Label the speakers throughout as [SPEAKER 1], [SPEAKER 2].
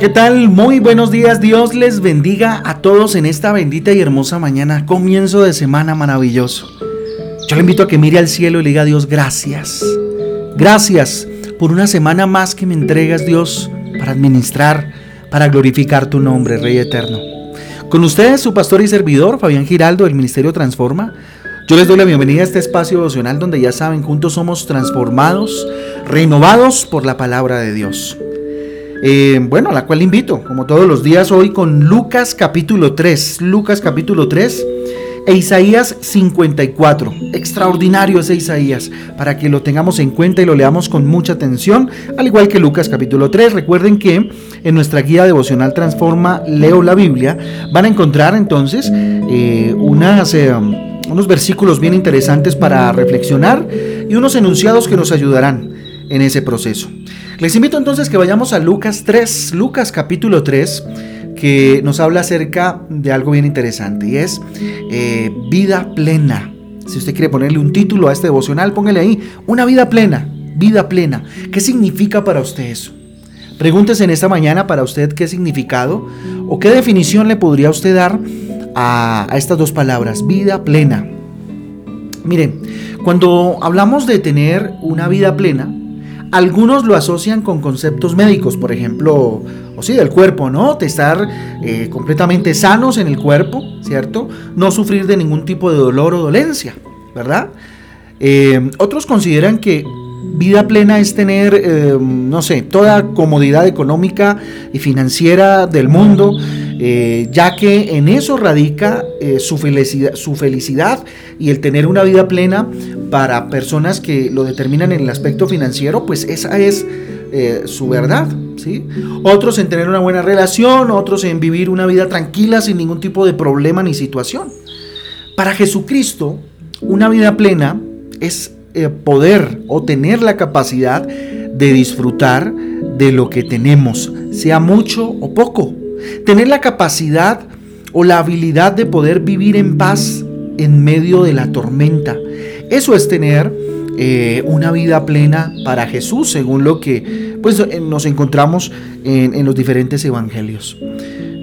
[SPEAKER 1] ¿qué tal? Muy buenos días. Dios les bendiga a todos en esta bendita y hermosa mañana, comienzo de semana maravilloso. Yo le invito a que mire al cielo y le diga a Dios gracias. Gracias por una semana más que me entregas, Dios, para administrar, para glorificar tu nombre, Rey Eterno. Con ustedes, su pastor y servidor, Fabián Giraldo, del Ministerio Transforma. Yo les doy la bienvenida a este espacio devocional donde ya saben, juntos somos transformados, renovados por la palabra de Dios. Eh, bueno, a la cual invito, como todos los días, hoy con Lucas capítulo 3, Lucas capítulo 3 e Isaías 54. Extraordinario ese Isaías, para que lo tengamos en cuenta y lo leamos con mucha atención, al igual que Lucas capítulo 3. Recuerden que en nuestra guía devocional Transforma, Leo la Biblia, van a encontrar entonces eh. Eh, unos versículos bien interesantes para reflexionar y unos enunciados que nos ayudarán en ese proceso. Les invito entonces que vayamos a Lucas 3, Lucas capítulo 3, que nos habla acerca de algo bien interesante y es eh, vida plena. Si usted quiere ponerle un título a este devocional, póngale ahí, una vida plena, vida plena. ¿Qué significa para usted eso? Pregúntese en esta mañana para usted qué significado o qué definición le podría usted dar a, a estas dos palabras, vida plena. Miren, cuando hablamos de tener una vida plena, algunos lo asocian con conceptos médicos, por ejemplo, o sí, del cuerpo, ¿no? De estar eh, completamente sanos en el cuerpo, ¿cierto? No sufrir de ningún tipo de dolor o dolencia, ¿verdad? Eh, otros consideran que vida plena es tener, eh, no sé, toda comodidad económica y financiera del mundo, ya que en eso radica su, felicidad, su felicidad y el tener una vida plena para personas que lo determinan en el aspecto financiero, pues esa es eh, su verdad. ¿sí? Otros en tener una buena relación, otros en vivir una vida tranquila sin ningún tipo de problema ni situación. Para Jesucristo, una vida plena es eh, poder o tener la capacidad de disfrutar de lo que tenemos, sea mucho o poco. Tener la capacidad o la habilidad de poder vivir en paz en medio de la tormenta eso es tener eh, una vida plena para Jesús, según lo que pues, eh, nos encontramos en, los diferentes evangelios.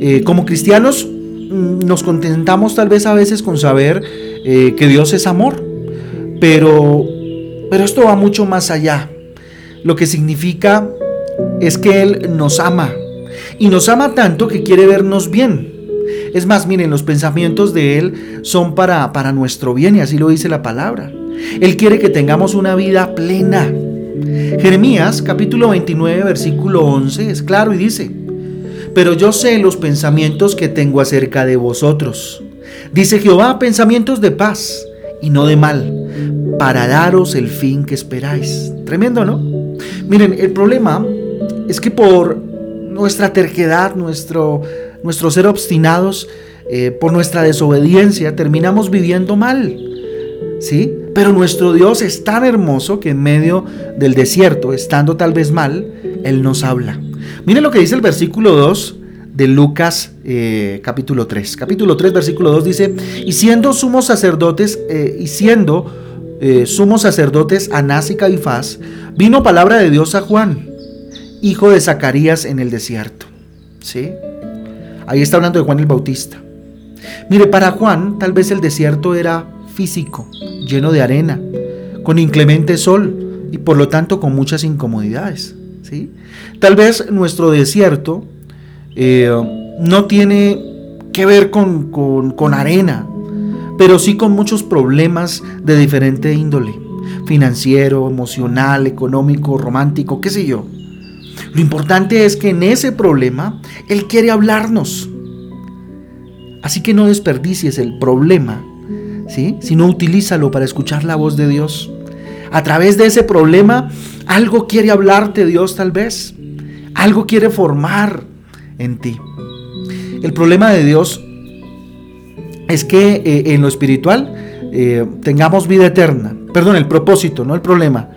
[SPEAKER 1] Eh, como cristianos mm, nos contentamos tal vez a veces con saber que Dios es amor, pero, pero esto va mucho más allá. Lo que significa es que Él nos ama y nos ama tanto que quiere vernos bien. Es más, miren, los pensamientos de Él son para, para nuestro bien y así lo dice la palabra. Él quiere que tengamos una vida plena. Jeremías capítulo 29 versículo 11 es claro y dice, pero yo sé los pensamientos que tengo acerca de vosotros. Dice Jehová, pensamientos de paz y no de mal, para daros el fin que esperáis. Tremendo, ¿no? Miren, el problema es que por nuestra terquedad, nuestro nuestro ser obstinados, eh, por nuestra desobediencia, terminamos viviendo mal. ¿Sí? Pero nuestro Dios es tan hermoso que en medio del desierto, estando tal vez mal, Él nos habla. Miren lo que dice el versículo 2 de Lucas eh, capítulo 3. Capítulo 3, versículo 2 dice, y siendo sumos sacerdotes, eh, y siendo sumos sacerdotes Anás y Caifás, vino palabra de Dios a Juan, hijo de Zacarías en el desierto. ¿Sí? Ahí está hablando de Juan el Bautista. Mire, para Juan tal vez el desierto era físico, lleno de arena, con inclemente sol y por lo tanto con muchas incomodidades. ¿sí? Tal vez nuestro desierto eh, no tiene que ver con, con arena, pero sí con muchos problemas de diferente índole, financiero, emocional, económico, romántico, qué sé yo. Lo importante es que en ese problema Él quiere hablarnos. Así que no desperdicies el problema, ¿sí? sino utilízalo para escuchar la voz de Dios. A través de ese problema, algo quiere hablarte Dios tal vez. Algo quiere formar en ti. El problema de Dios es que eh, en lo espiritual eh, tengamos vida eterna. Perdón, el propósito, no el problema.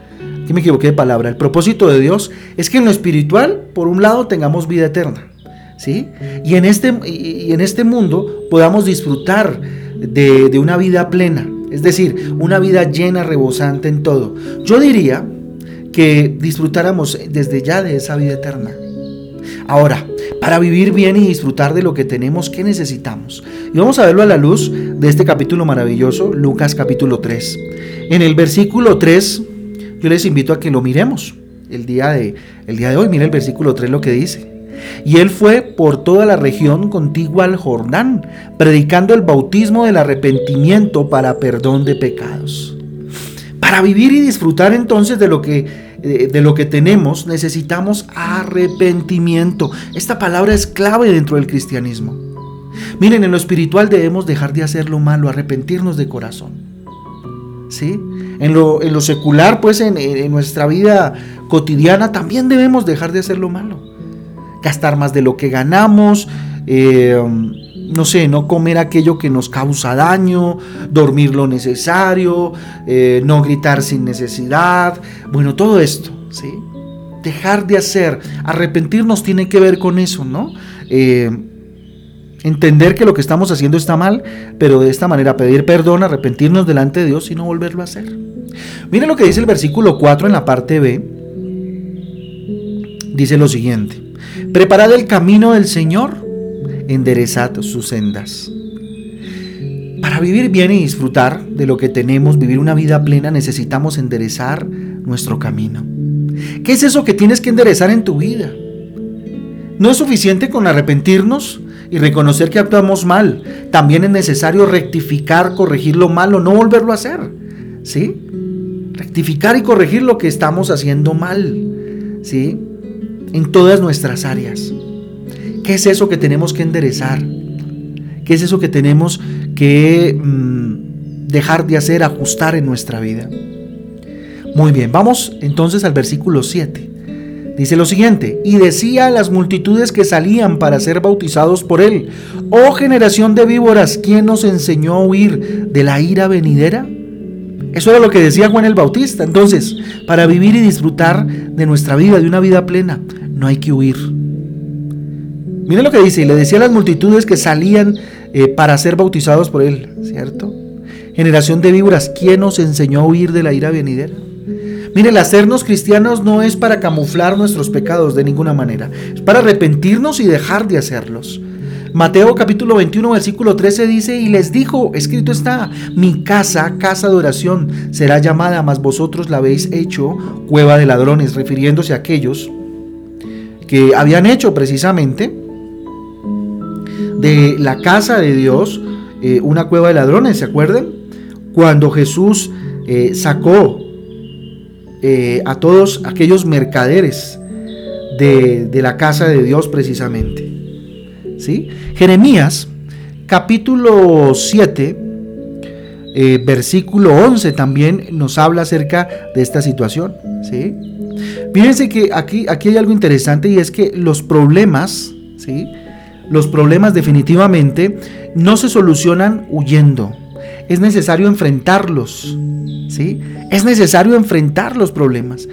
[SPEAKER 1] Aquí me equivoqué de palabra. El propósito de Dios es que en lo espiritual, por un lado, tengamos vida eterna. ¿sí? Y, en este, y en este mundo podamos disfrutar de, de una vida plena. Es decir, una vida llena, rebosante en todo. Yo diría que disfrutáramos desde ya de esa vida eterna. Ahora, Para vivir bien y disfrutar de lo que tenemos, ¿qué necesitamos? Y vamos a verlo a la luz de este capítulo maravilloso, Lucas capítulo 3. En el versículo 3, yo les invito a que lo miremos el día de, el día de hoy. Mira el versículo 3 lo que dice. Y él fue por toda la región contigua al Jordán, predicando el bautismo del arrepentimiento para perdón de pecados. Para vivir y disfrutar entonces de lo que de lo que tenemos, necesitamos arrepentimiento. Esta palabra es clave dentro del cristianismo. Miren, en lo espiritual debemos dejar de hacer lo malo, arrepentirnos de corazón. ¿Sí? En lo, en lo secular, pues en, nuestra vida cotidiana también debemos dejar de hacer lo malo. Gastar más de lo que ganamos, eh, no sé, no comer aquello que nos causa daño, dormir lo necesario, eh, no gritar sin necesidad, bueno, todo esto, ¿sí? Dejar de hacer, arrepentirnos tiene que ver con eso, ¿no? Eh, entender que lo que estamos haciendo está mal, pero de esta manera pedir perdón, arrepentirnos delante de Dios y no volverlo a hacer. Miren lo que dice el versículo 4 en la parte B. Dice lo siguiente, preparad el camino del Señor enderezad sus sendas. Para vivir bien y disfrutar de lo que tenemos, vivir una vida plena, necesitamos enderezar nuestro camino. ¿Qué es eso que tienes que enderezar en tu vida? No es suficiente con arrepentirnos y reconocer que actuamos mal. También es necesario rectificar, corregir lo malo, no volverlo a hacer. ¿Sí? Rectificar y corregir lo que estamos haciendo mal. ¿Sí? En todas nuestras áreas. ¿Qué es eso que tenemos que enderezar? ¿Qué es eso que tenemos que mm, dejar de hacer, ajustar en nuestra vida? Muy bien, vamos entonces al versículo 7. Dice lo siguiente, y decía a las multitudes que salían para ser bautizados por él, oh generación de víboras, ¿quién nos enseñó a huir de la ira venidera? Eso era lo que decía Juan el Bautista. Entonces, para vivir y disfrutar de nuestra vida, de una vida plena, no hay que huir. Miren lo que dice, y le decía a las multitudes que salían eh, para ser bautizados por él, ¿cierto? Generación de víboras, ¿quién nos enseñó a huir de la ira venidera? Miren, el hacernos cristianos no es para camuflar nuestros pecados de ninguna manera, es para arrepentirnos y dejar de hacerlos. Mateo capítulo 21, versículo 13 dice, y les dijo, escrito está, mi casa, casa de oración, será llamada, mas vosotros la habéis hecho cueva de ladrones, refiriéndose a aquellos que habían hecho precisamente de la casa de Dios eh, una cueva de ladrones, ¿se acuerdan? Cuando Jesús eh, sacó eh, a todos aquellos mercaderes de, la casa de Dios precisamente. ¿Sí? Jeremías capítulo 7, versículo 11 también nos habla acerca de esta situación. ¿sí? Fíjense que aquí, aquí hay algo interesante y es que los problemas, ¿sí? Los problemas definitivamente no se solucionan huyendo. Es necesario enfrentarlos. ¿sí? Es necesario enfrentar los problemas.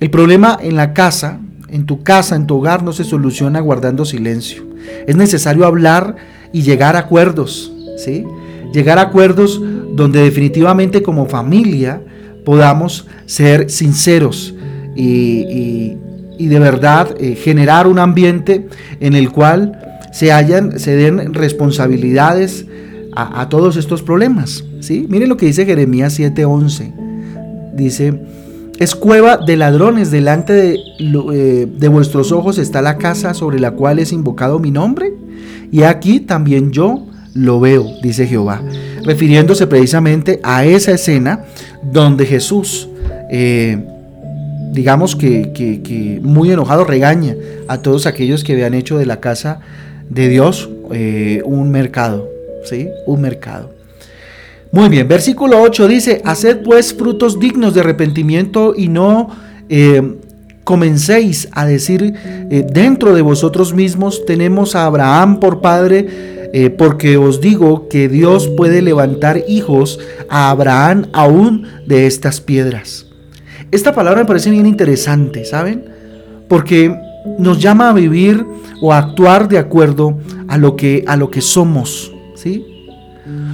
[SPEAKER 1] El problema en la casa, en tu casa, en tu hogar, no se soluciona guardando silencio. Es necesario hablar y llegar a acuerdos. ¿sí? Llegar a acuerdos donde definitivamente como familia podamos ser sinceros y, de verdad eh, generar un ambiente en el cual se, hayan, se den responsabilidades a, todos estos problemas. ¿sí? Miren lo que dice Jeremías 7:11. Dice, es cueva de ladrones, delante de, eh, de, vuestros ojos está la casa sobre la cual es invocado mi nombre. Y aquí también yo lo veo, dice Jehová, refiriéndose precisamente a esa escena donde Jesús, eh, digamos que, que, muy enojado, regaña a todos aquellos que habían hecho de la casa de Dios eh, un mercado, Un mercado. Muy bien, versículo 8 dice, haced pues frutos dignos de arrepentimiento y no eh, comencéis a decir eh, dentro de vosotros mismos, tenemos a Abraham por padre, porque os digo que Dios puede levantar hijos a Abraham aún de estas piedras. Esta palabra me parece bien interesante, ¿saben? Porque nos llama a vivir o a actuar de acuerdo a lo que, a lo que somos. ¿Sí?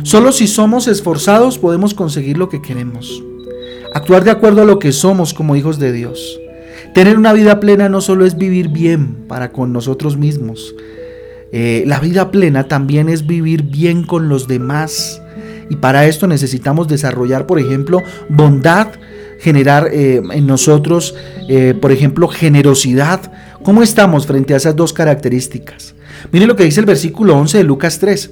[SPEAKER 1] Solo si somos esforzados podemos conseguir lo que queremos. Actuar de acuerdo a lo que somos como hijos de Dios. Tener una vida plena no solo es vivir bien para con nosotros mismos, eh, la vida plena también es vivir bien con los demás. Y para esto necesitamos desarrollar, por ejemplo, bondad, generar eh, en nosotros, eh, por ejemplo, generosidad. ¿Cómo estamos frente a esas dos características? Miren lo que dice el versículo 11 de Lucas 3.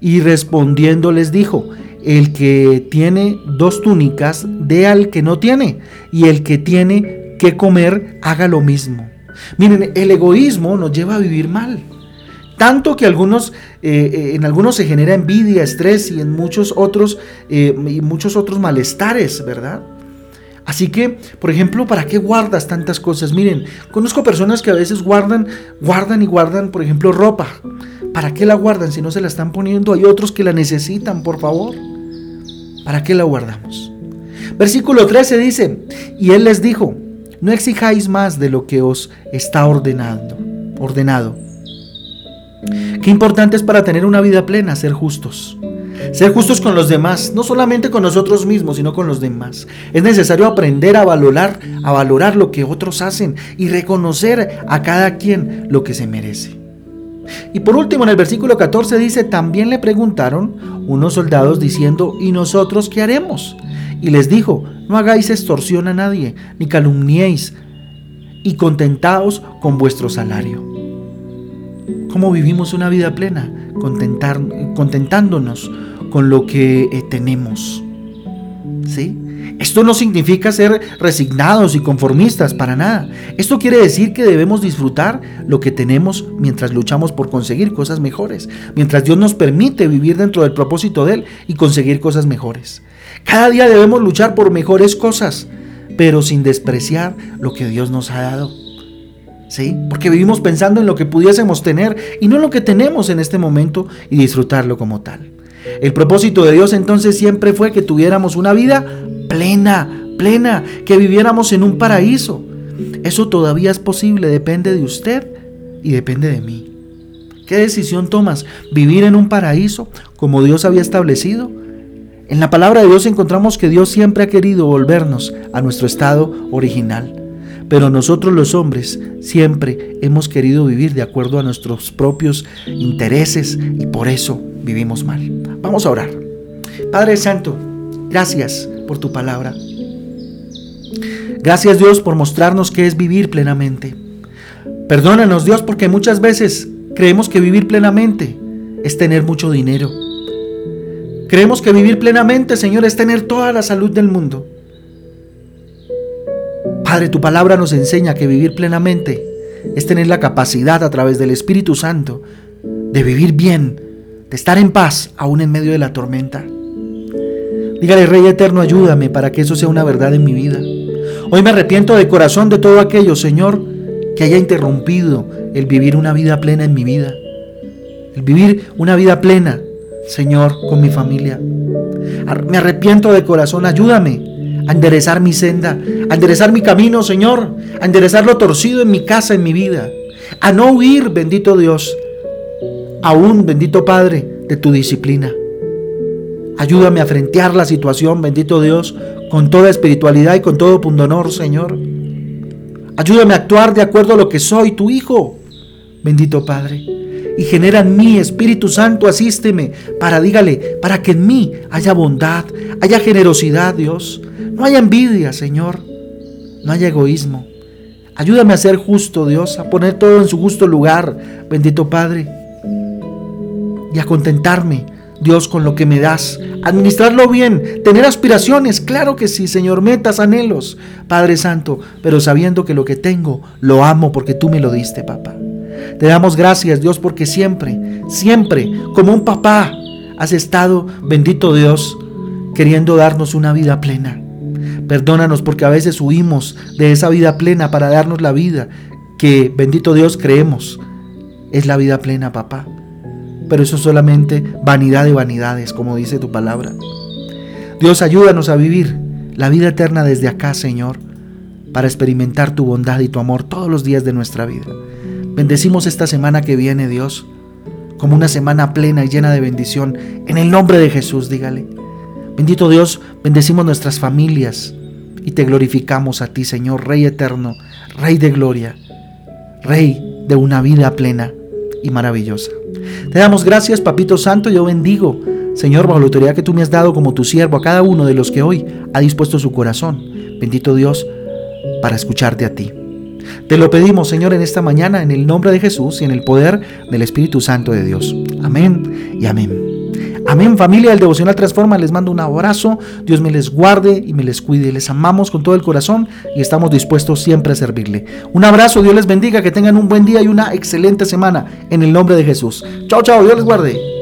[SPEAKER 1] Y respondiendo les dijo, el que tiene dos túnicas, dé al que no tiene, y el que tiene que comer, haga lo mismo. Miren, el egoísmo nos lleva a vivir mal. Tanto que algunos, eh, eh, en algunos se genera envidia, estrés y en muchos otros, eh, y muchos otros malestares, ¿verdad? Así que, por ejemplo, ¿para qué guardas tantas cosas? Miren, conozco personas que a veces guardan, guardan y guardan, por ejemplo, ropa. ¿Para qué la guardan si no se la están poniendo? Hay otros que la necesitan, por favor. ¿Para qué la guardamos? Versículo 13 dice, y él les dijo, no exijáis más de lo que os está ordenando, ordenado. Qué importante es para tener una vida plena ser justos. Ser justos con los demás, no solamente con nosotros mismos, sino con los demás. Es necesario aprender a valorar, a valorar lo que otros hacen y reconocer a cada quien lo que se merece. Y por último, en el versículo 14 dice, también le preguntaron unos soldados diciendo, ¿y nosotros qué haremos? Y les dijo, no hagáis extorsión a nadie, ni calumniéis, y contentaos con vuestro salario. ¿Cómo vivimos una vida plena? Contentar, contentándonos con lo que eh, tenemos. ¿Sí? Esto no significa ser resignados y conformistas, para nada. Esto quiere decir que debemos disfrutar lo que tenemos mientras luchamos por conseguir cosas mejores, mientras Dios nos permite vivir dentro del propósito de Él y conseguir cosas mejores. Cada día debemos luchar por mejores cosas, pero sin despreciar lo que Dios nos ha dado. ¿Sí? Porque vivimos pensando en lo que pudiésemos tener y no en lo que tenemos en este momento y disfrutarlo como tal. El propósito de Dios entonces siempre fue que tuviéramos una vida plena, plena, que viviéramos en un paraíso. Eso todavía es posible, depende de usted y depende de mí. ¿Qué decisión tomas? ¿Vivir en un paraíso como Dios había establecido? En la palabra de Dios encontramos que Dios siempre ha querido volvernos a nuestro estado original. Pero nosotros los hombres siempre hemos querido vivir de acuerdo a nuestros propios intereses y por eso vivimos mal. Vamos a orar. Padre Santo, gracias por tu palabra. Gracias Dios por mostrarnos qué es vivir plenamente. Perdónanos Dios porque muchas veces creemos que vivir plenamente es tener mucho dinero. Creemos que vivir plenamente, Señor, es tener toda la salud del mundo. Padre, tu palabra nos enseña que vivir plenamente es tener la capacidad a través del Espíritu Santo de vivir bien, de estar en paz aún en medio de la tormenta. Dígale, Rey Eterno, ayúdame para que eso sea una verdad en mi vida. Hoy me arrepiento de corazón de todo aquello, Señor, que haya interrumpido el vivir una vida plena en mi vida. El vivir una vida plena, Señor, con mi familia. Me arrepiento de corazón, ayúdame a enderezar mi senda, a enderezar mi camino, Señor, a enderezar lo torcido en mi casa, en mi vida, a no huir, bendito Dios, aún, bendito Padre, de tu disciplina. Ayúdame a frentear la situación, bendito Dios, con toda espiritualidad y con todo pundonor, Señor. Ayúdame a actuar de acuerdo a lo que soy, tu Hijo, bendito Padre. Y genera en mí, Espíritu Santo, asísteme para, dígale, para que en mí haya bondad, haya generosidad, Dios. No haya envidia, Señor. No haya egoísmo. Ayúdame a ser justo, Dios, a poner todo en su justo lugar, bendito Padre. Y a contentarme Dios, con lo que me das. Administrarlo bien, tener aspiraciones, claro que sí, Señor, metas, anhelos, Padre Santo, pero sabiendo que lo que tengo lo amo porque tú me lo diste, papá. Te damos gracias, Dios, porque siempre, siempre, como un papá, has estado, bendito Dios, queriendo darnos una vida plena. Perdónanos porque a veces huimos de esa vida plena para darnos la vida que, bendito Dios, creemos es la vida plena, papá pero eso es solamente vanidad de vanidades, como dice tu palabra. Dios, ayúdanos a vivir la vida eterna desde acá, Señor, para experimentar tu bondad y tu amor todos los días de nuestra vida. Bendecimos esta semana que viene, Dios, como una semana plena y llena de bendición. En el nombre de Jesús, dígale. Bendito Dios, bendecimos nuestras familias. y te glorificamos a ti, Señor, Rey eterno, Rey de gloria, Rey de una vida plena y maravillosa. Te damos gracias, Papito Santo, yo bendigo, Señor, bajo la autoridad que tú me has dado como tu siervo a cada uno de los que hoy ha dispuesto su corazón. Bendito Dios, para escucharte a ti. Te lo pedimos, Señor, en esta mañana, en el nombre de Jesús y en el poder del Espíritu Santo de Dios. Amén y amén. Amén familia del Devocional Transforma, les mando un abrazo, Dios me les guarde y me les cuide, les amamos con todo el corazón y estamos dispuestos siempre a servirle. Un abrazo, Dios les bendiga, que tengan un buen día y una excelente semana en el nombre de Jesús. Chao, chao, Dios les guarde.